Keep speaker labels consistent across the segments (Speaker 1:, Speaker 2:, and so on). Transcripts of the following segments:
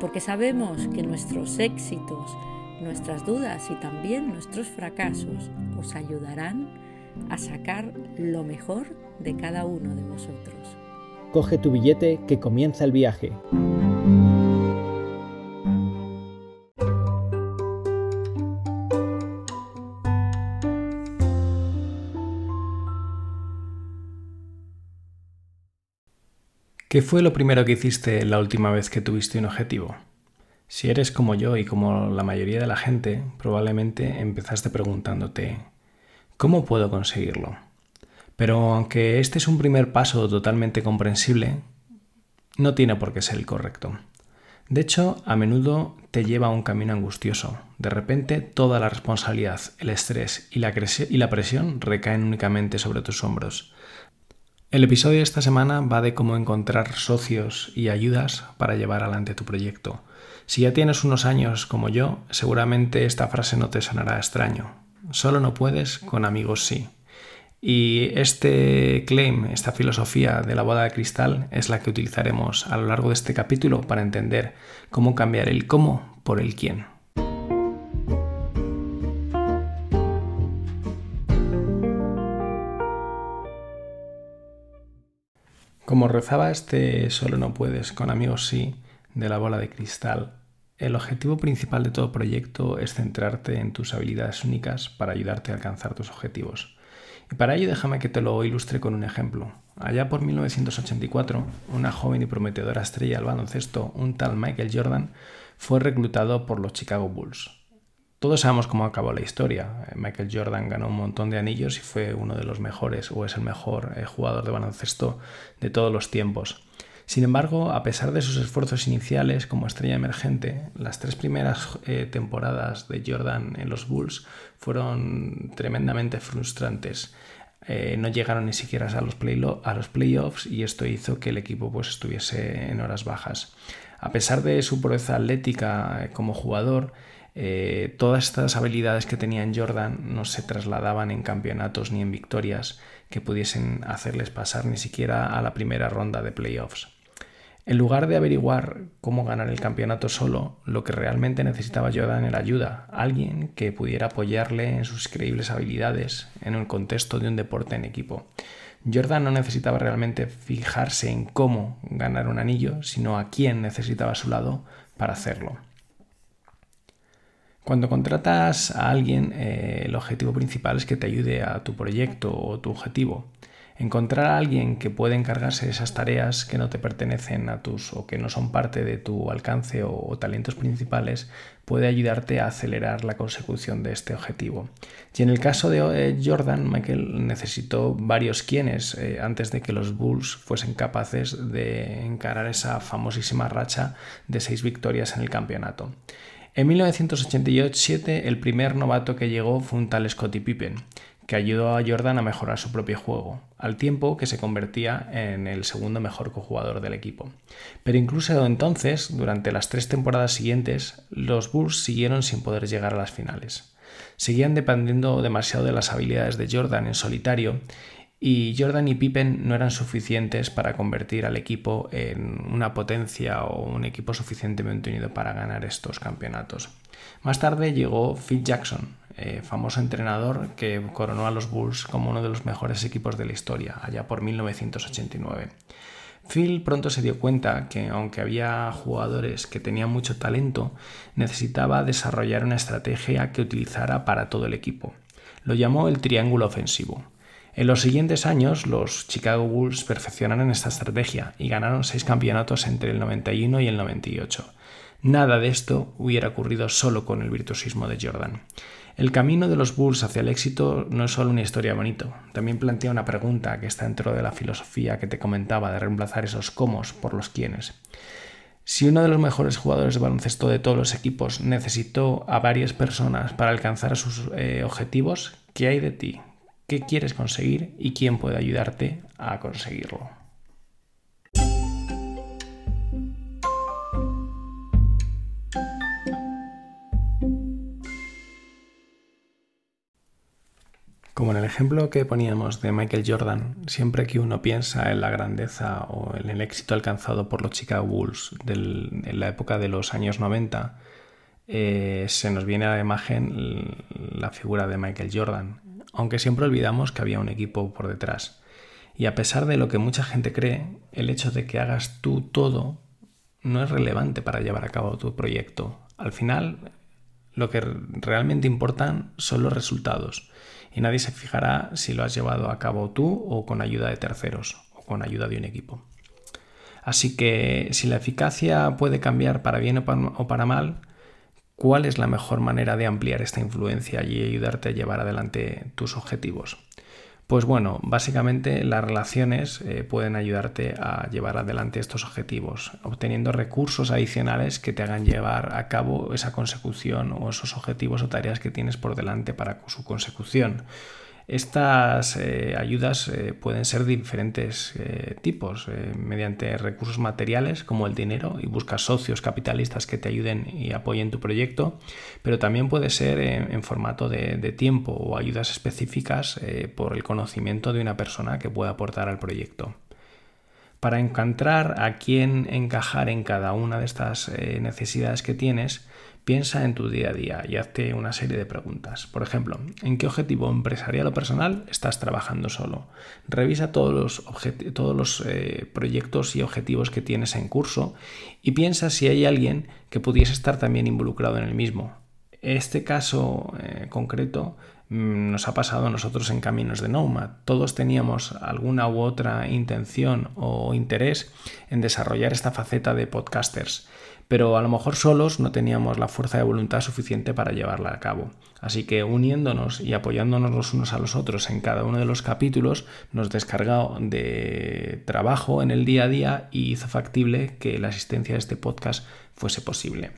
Speaker 1: porque sabemos que nuestros éxitos, nuestras dudas y también nuestros fracasos os ayudarán a sacar lo mejor de cada uno de vosotros.
Speaker 2: Coge tu billete que comienza el viaje. ¿Qué fue lo primero que hiciste la última vez que tuviste un objetivo? Si eres como yo y como la mayoría de la gente, probablemente empezaste preguntándote, ¿cómo puedo conseguirlo? Pero aunque este es un primer paso totalmente comprensible, no tiene por qué ser el correcto. De hecho, a menudo te lleva a un camino angustioso. De repente, toda la responsabilidad, el estrés y la, y la presión recaen únicamente sobre tus hombros. El episodio de esta semana va de cómo encontrar socios y ayudas para llevar adelante tu proyecto. Si ya tienes unos años como yo, seguramente esta frase no te sonará extraño. Solo no puedes, con amigos sí. Y este claim, esta filosofía de la boda de cristal es la que utilizaremos a lo largo de este capítulo para entender cómo cambiar el cómo por el quién. Como rezaba este solo no puedes, con amigos sí, de la bola de cristal, el objetivo principal de todo proyecto es centrarte en tus habilidades únicas para ayudarte a alcanzar tus objetivos. Y para ello déjame que te lo ilustre con un ejemplo. Allá por 1984, una joven y prometedora estrella del baloncesto, un tal Michael Jordan, fue reclutado por los Chicago Bulls. Todos sabemos cómo acabó la historia. Eh, Michael Jordan ganó un montón de anillos y fue uno de los mejores o es el mejor eh, jugador de baloncesto de todos los tiempos. Sin embargo, a pesar de sus esfuerzos iniciales como estrella emergente, las tres primeras eh, temporadas de Jordan en los Bulls fueron tremendamente frustrantes. no llegaron ni siquiera a los, a los playoffs y esto hizo que el equipo pues, estuviese en horas bajas. A pesar de su proeza atlética como jugador, eh, todas estas habilidades que tenía en Jordan no se trasladaban en campeonatos ni en victorias que pudiesen hacerles pasar ni siquiera a la primera ronda de playoffs. En lugar de averiguar cómo ganar el campeonato solo, lo que realmente necesitaba Jordan era ayuda, alguien que pudiera apoyarle en sus increíbles habilidades en el contexto de un deporte en equipo. Jordan no necesitaba realmente fijarse en cómo ganar un anillo, sino a quién necesitaba a su lado para hacerlo. Cuando contratas a alguien, eh, el objetivo principal es que te ayude a tu proyecto o tu objetivo. Encontrar a alguien que pueda encargarse de esas tareas que no te pertenecen a tus o que no son parte de tu alcance o, talentos principales puede ayudarte a acelerar la consecución de este objetivo. Y en el caso de eh, Jordan, Michael necesitó varios quienes eh, antes de que los Bulls fuesen capaces de encarar esa famosísima racha de seis victorias en el campeonato. En 1987 el primer novato que llegó fue un tal Scottie Pippen, que ayudó a Jordan a mejorar su propio juego, al tiempo que se convertía en el segundo mejor jugador del equipo. Pero incluso entonces, durante las tres temporadas siguientes, los Bulls siguieron sin poder llegar a las finales. Seguían dependiendo demasiado de las habilidades de Jordan en solitario y Jordan y Pippen no eran suficientes para convertir al equipo en una potencia o un equipo suficientemente unido para ganar estos campeonatos. Más tarde llegó Phil Jackson, eh, famoso entrenador que coronó a los Bulls como uno de los mejores equipos de la historia, allá por 1989. Phil pronto se dio cuenta que aunque había jugadores que tenían mucho talento, necesitaba desarrollar una estrategia que utilizara para todo el equipo. Lo llamó el triángulo ofensivo en los siguientes años, los Chicago Bulls perfeccionaron esta estrategia y ganaron seis campeonatos entre el 91 y el 98. Nada de esto hubiera ocurrido solo con el virtuosismo de Jordan. El camino de los Bulls hacia el éxito no es solo una historia bonito, también plantea una pregunta que está dentro de la filosofía que te comentaba de reemplazar esos cómo por los quiénes. Si uno de los mejores jugadores de baloncesto de todos los equipos necesitó a varias personas para alcanzar sus eh, objetivos, ¿qué hay de ti? ¿Qué quieres conseguir y quién puede ayudarte a conseguirlo? Como en el ejemplo que poníamos de Michael Jordan, siempre que uno piensa en la grandeza o en el éxito alcanzado por los Chicago Bulls en la época de los años 90, eh, se nos viene a la imagen la figura de Michael Jordan, aunque siempre olvidamos que había un equipo por detrás. Y a pesar de lo que mucha gente cree, el hecho de que hagas tú todo no es relevante para llevar a cabo tu proyecto. Al final, lo que realmente importan son los resultados y nadie se fijará si lo has llevado a cabo tú o con ayuda de terceros o con ayuda de un equipo. Así que si la eficacia puede cambiar para bien o para mal, ¿cuál es la mejor manera de ampliar esta influencia y ayudarte a llevar adelante tus objetivos? Pues bueno, básicamente las relaciones eh, pueden ayudarte a llevar adelante estos objetivos, obteniendo recursos adicionales que te hagan llevar a cabo esa consecución o esos objetivos o tareas que tienes por delante para su consecución. Estas eh, ayudas eh, pueden ser de diferentes eh, tipos, mediante recursos materiales como el dinero y buscas socios capitalistas que te ayuden y apoyen tu proyecto, pero también puede ser en formato de, de, tiempo o ayudas específicas por el conocimiento de una persona que pueda aportar al proyecto. Para encontrar a quién encajar en cada una de estas necesidades que tienes, Piensa en tu día a día y hazte una serie de preguntas. Por ejemplo, ¿en qué objetivo empresarial o personal estás trabajando solo? Revisa todos los, eh, proyectos y objetivos que tienes en curso y piensa si hay alguien que pudiese estar también involucrado en el mismo. Este caso eh, concreto mm, nos ha pasado a nosotros en Caminos de Nomad. Todos teníamos alguna u otra intención o interés en desarrollar esta faceta de podcasters pero a lo mejor solos no teníamos la fuerza de voluntad suficiente para llevarla a cabo. Así que uniéndonos y apoyándonos los unos a los otros en cada uno de los capítulos nos descargó de trabajo en el día a día y hizo factible que la asistencia de este podcast fuese posible.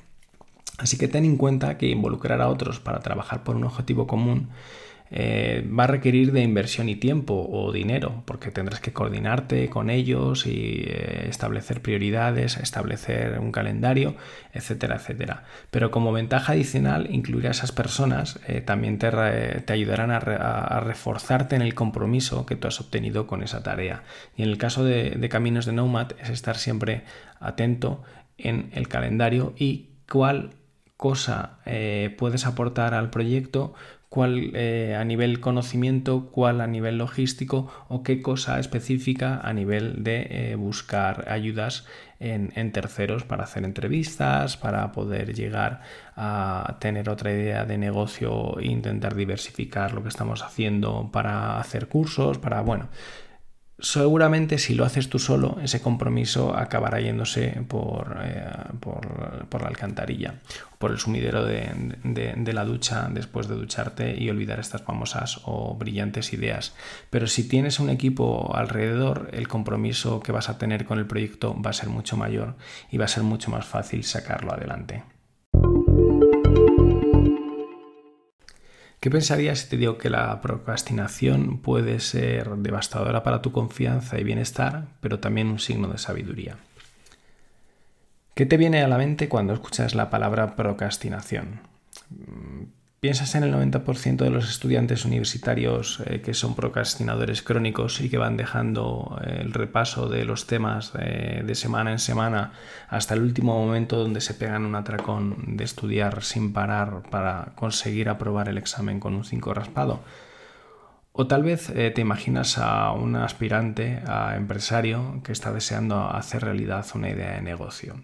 Speaker 2: Así que ten en cuenta que involucrar a otros para trabajar por un objetivo común eh, va a requerir de inversión y tiempo o dinero, porque tendrás que coordinarte con ellos y eh, establecer prioridades, establecer un calendario, etcétera, etcétera. Pero como ventaja adicional, incluir a esas personas eh, también te, ayudarán a, reforzarte en el compromiso que tú has obtenido con esa tarea. Y en el caso de, de Caminos de Nomad es estar siempre atento en el calendario y cuál cosa puedes aportar al proyecto, cuál eh, a nivel conocimiento, cuál a nivel logístico o qué cosa específica a nivel de eh, buscar ayudas en, terceros para hacer entrevistas, para poder llegar a tener otra idea de negocio e intentar diversificar lo que estamos haciendo para hacer cursos, para, bueno, seguramente si lo haces tú solo, ese compromiso acabará yéndose por, eh, por, la alcantarilla, por el sumidero de, la ducha después de ducharte y olvidar estas famosas o brillantes ideas. Pero si tienes un equipo alrededor, el compromiso que vas a tener con el proyecto va a ser mucho mayor y va a ser mucho más fácil sacarlo adelante. ¿Qué pensarías si te digo que la procrastinación puede ser devastadora para tu confianza y bienestar, pero también un signo de sabiduría? ¿Qué te viene a la mente cuando escuchas la palabra procrastinación? Piensas en el 90% de los estudiantes universitarios eh, que son procrastinadores crónicos y que van dejando eh, el repaso de los temas eh, de semana en semana hasta el último momento donde se pegan un atracón de estudiar sin parar para conseguir aprobar el examen con un 5 raspado. O tal vez te imaginas a un aspirante, a empresario, que está deseando hacer realidad una idea de negocio.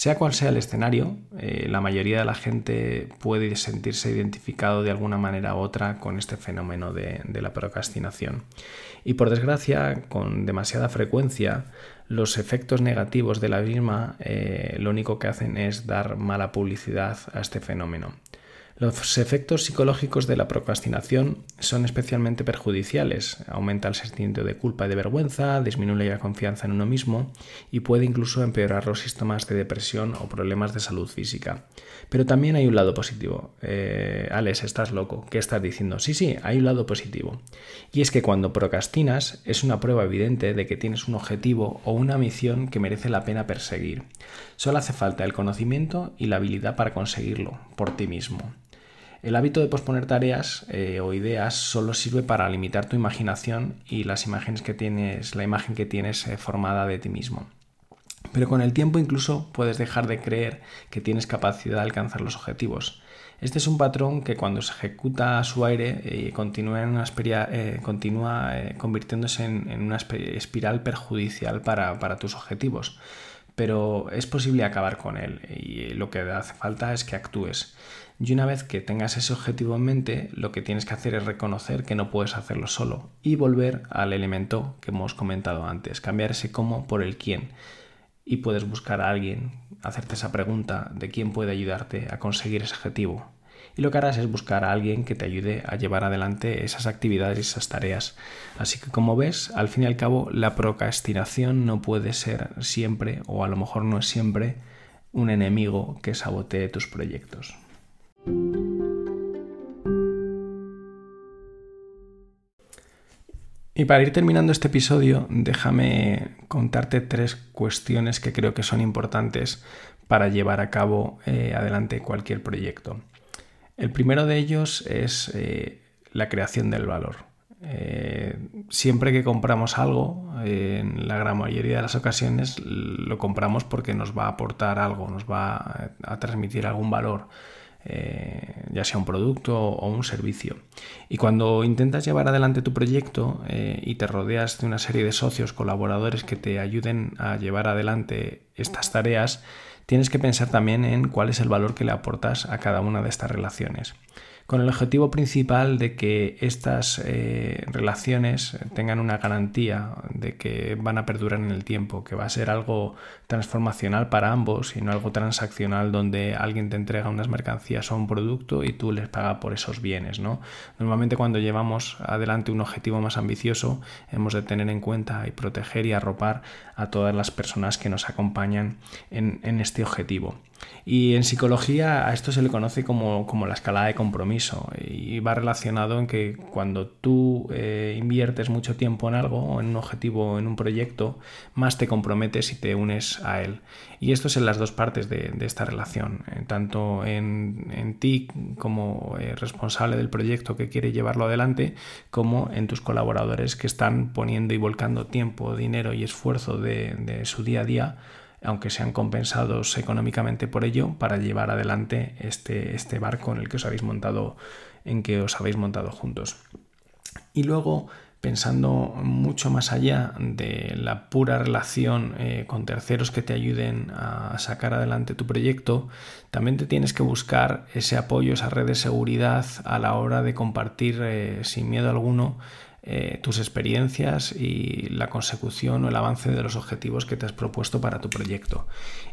Speaker 2: Sea cual sea el escenario, eh, la mayoría de la gente puede sentirse identificado de alguna manera u otra con este fenómeno de, la procrastinación. Y por desgracia, con demasiada frecuencia, los efectos negativos de la misma eh, lo único que hacen es dar mala publicidad a este fenómeno. Los efectos psicológicos de la procrastinación son especialmente perjudiciales. Aumenta el sentimiento de culpa y de vergüenza, disminuye la confianza en uno mismo y puede incluso empeorar los síntomas de depresión o problemas de salud física. Pero también hay un lado positivo. Eh, Alex, estás loco. ¿Qué estás diciendo? Sí, sí, hay un lado positivo. Y es que cuando procrastinas es una prueba evidente de que tienes un objetivo o una misión que merece la pena perseguir. Solo hace falta el conocimiento y la habilidad para conseguirlo por ti mismo. El hábito de posponer tareas eh, o ideas solo sirve para limitar tu imaginación y las imágenes que tienes, la imagen que tienes eh, formada de ti mismo. Pero con el tiempo incluso puedes dejar de creer que tienes capacidad de alcanzar los objetivos. Este es un patrón que cuando se ejecuta a su aire eh, continúa, en una continúa convirtiéndose en, una espiral perjudicial para, para tus objetivos pero es posible acabar con él y lo que hace falta es que actúes. Y una vez que tengas ese objetivo en mente, lo que tienes que hacer es reconocer que no puedes hacerlo solo y volver al elemento que hemos comentado antes, cambiar ese cómo por el quién. Y puedes buscar a alguien, hacerte esa pregunta de quién puede ayudarte a conseguir ese objetivo. Y lo que harás es buscar a alguien que te ayude a llevar adelante esas actividades y esas tareas. Así que como ves, al fin y al cabo, la procrastinación no puede ser siempre, o a lo mejor no es siempre, un enemigo que sabotee tus proyectos. Y para ir terminando este episodio, déjame contarte tres cuestiones que creo que son importantes para llevar a cabo eh, adelante cualquier proyecto. El primero de ellos es eh, la creación del valor. Eh, siempre que compramos algo, en la gran mayoría de las ocasiones lo compramos porque nos va a aportar algo, nos va a transmitir algún valor. Eh, ya sea un producto o un servicio. Y cuando intentas llevar adelante tu proyecto eh, y te rodeas de una serie de socios, colaboradores que te ayuden a llevar adelante estas tareas, tienes que pensar también en cuál es el valor que le aportas a cada una de estas relaciones con el objetivo principal de que estas eh, relaciones tengan una garantía de que van a perdurar en el tiempo, que va a ser algo transformacional para ambos y no algo transaccional donde alguien te entrega unas mercancías o un producto y tú les pagas por esos bienes. ¿no? Normalmente cuando llevamos adelante un objetivo más ambicioso hemos de tener en cuenta y proteger y arropar a todas las personas que nos acompañan en este objetivo. Y en psicología a esto se le conoce como, la escalada de compromiso y va relacionado en que cuando tú eh, inviertes mucho tiempo en algo, en un objetivo, en un proyecto, más te comprometes y te unes a él. Y esto es en las dos partes de, esta relación, eh, tanto en, ti como eh, responsable del proyecto que quiere llevarlo adelante, como en tus colaboradores que están poniendo y volcando tiempo, dinero y esfuerzo de su día a día aunque sean compensados económicamente por ello, para llevar adelante este, este barco en el que os habéis montado, en que os habéis montado juntos. Y luego, pensando mucho más allá de la pura relación eh, con terceros que te ayuden a sacar adelante tu proyecto, también te tienes que buscar ese apoyo, esa red de seguridad a la hora de compartir eh, sin miedo alguno eh, tus experiencias y la consecución o el avance de los objetivos que te has propuesto para tu proyecto.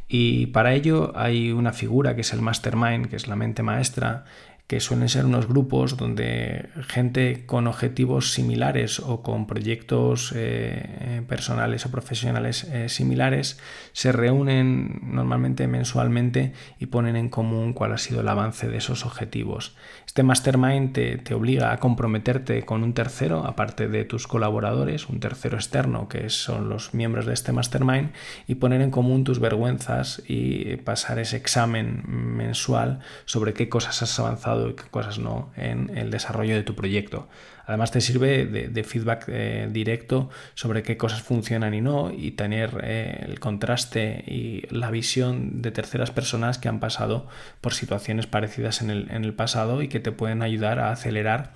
Speaker 2: Y para ello hay una figura que es el mastermind, que es la mente maestra, que suelen ser unos grupos donde gente con objetivos similares o con proyectos eh, personales o profesionales eh, similares se reúnen normalmente mensualmente y ponen en común cuál ha sido el avance de esos objetivos. Este mastermind te, te obliga a comprometerte con un tercero, aparte de tus colaboradores, un tercero externo que son los miembros de este mastermind, y poner en común tus vergüenzas y pasar ese examen mensual sobre qué cosas has avanzado y qué cosas no en el desarrollo de tu proyecto. Además te sirve de, feedback eh, directo sobre qué cosas funcionan y no y tener eh, el contraste y la visión de terceras personas que han pasado por situaciones parecidas en el, pasado y que te pueden ayudar a acelerar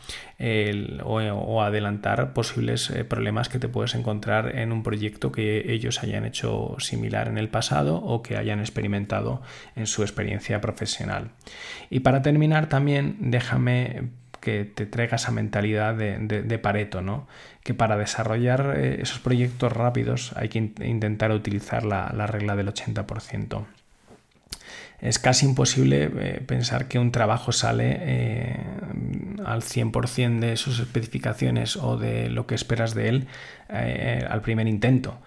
Speaker 2: o, adelantar posibles eh, problemas que te puedes encontrar en un proyecto que ellos hayan hecho similar en el pasado o que hayan experimentado en su experiencia profesional. Y para terminar también déjame que te traiga esa mentalidad de, Pareto, ¿no? Que para desarrollar eh, esos proyectos rápidos hay que intentar utilizar la, regla del 80%. Es casi imposible eh, pensar que un trabajo sale eh, al 100% de sus especificaciones o de lo que esperas de él al primer intento.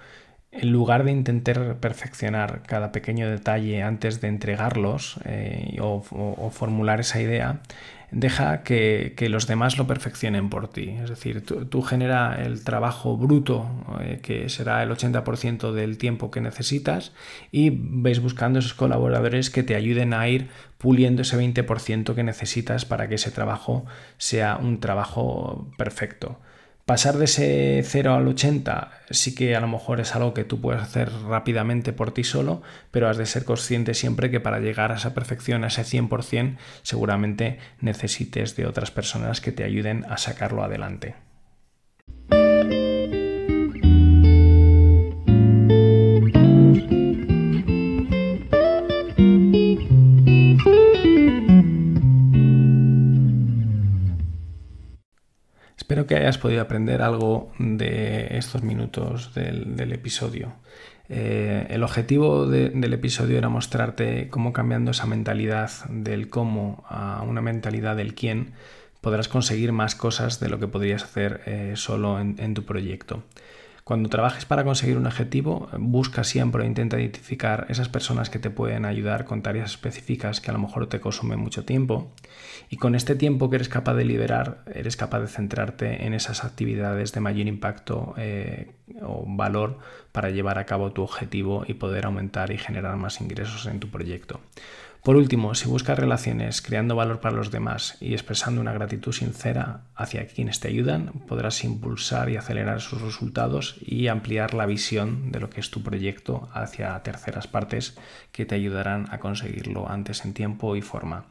Speaker 2: En lugar de intentar perfeccionar cada pequeño detalle antes de entregarlos o, formular esa idea, deja que, los demás lo perfeccionen por ti. Es decir, tú, genera el trabajo bruto, eh, que será el 80% del tiempo que necesitas, y vais buscando esos colaboradores que te ayuden a ir puliendo ese 20% que necesitas para que ese trabajo sea un trabajo perfecto. Pasar de ese 0 al 80 sí que a lo mejor es algo que tú puedes hacer rápidamente por ti solo, pero has de ser consciente siempre que para llegar a esa perfección, a ese 100%, seguramente necesites de otras personas que te ayuden a sacarlo adelante. Espero que hayas podido aprender algo de estos minutos del, episodio. Eh, el objetivo del episodio era mostrarte cómo cambiando esa mentalidad del cómo a una mentalidad del quién podrás conseguir más cosas de lo que podrías hacer eh, solo en tu proyecto. Cuando trabajes para conseguir un objetivo, busca siempre o intenta identificar esas personas que te pueden ayudar con tareas específicas que a lo mejor te consumen mucho tiempo. Y con este tiempo que eres capaz de liberar, eres capaz de centrarte en esas actividades de mayor impacto eh, o valor para llevar a cabo tu objetivo y poder aumentar y generar más ingresos en tu proyecto. Por último, si buscas relaciones creando valor para los demás y expresando una gratitud sincera hacia quienes te ayudan, podrás impulsar y acelerar sus resultados y ampliar la visión de lo que es tu proyecto hacia terceras partes que te ayudarán a conseguirlo antes en tiempo y forma.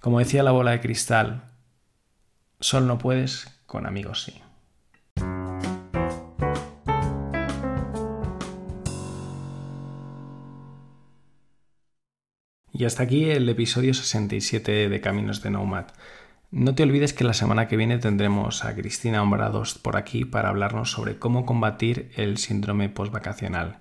Speaker 2: Como decía la bola de cristal, solo no puedes, con amigos sí. Y hasta aquí el episodio 67 de Caminos de Nomad. No te olvides que la semana que viene tendremos a Cristina Hombrados por aquí para hablarnos sobre cómo combatir el síndrome postvacacional.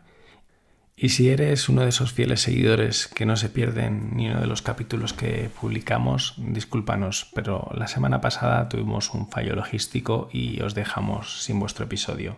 Speaker 2: Y si eres uno de esos fieles seguidores que no se pierden ni uno de los capítulos que publicamos, discúlpanos, pero la semana pasada tuvimos un fallo logístico y os dejamos sin vuestro episodio.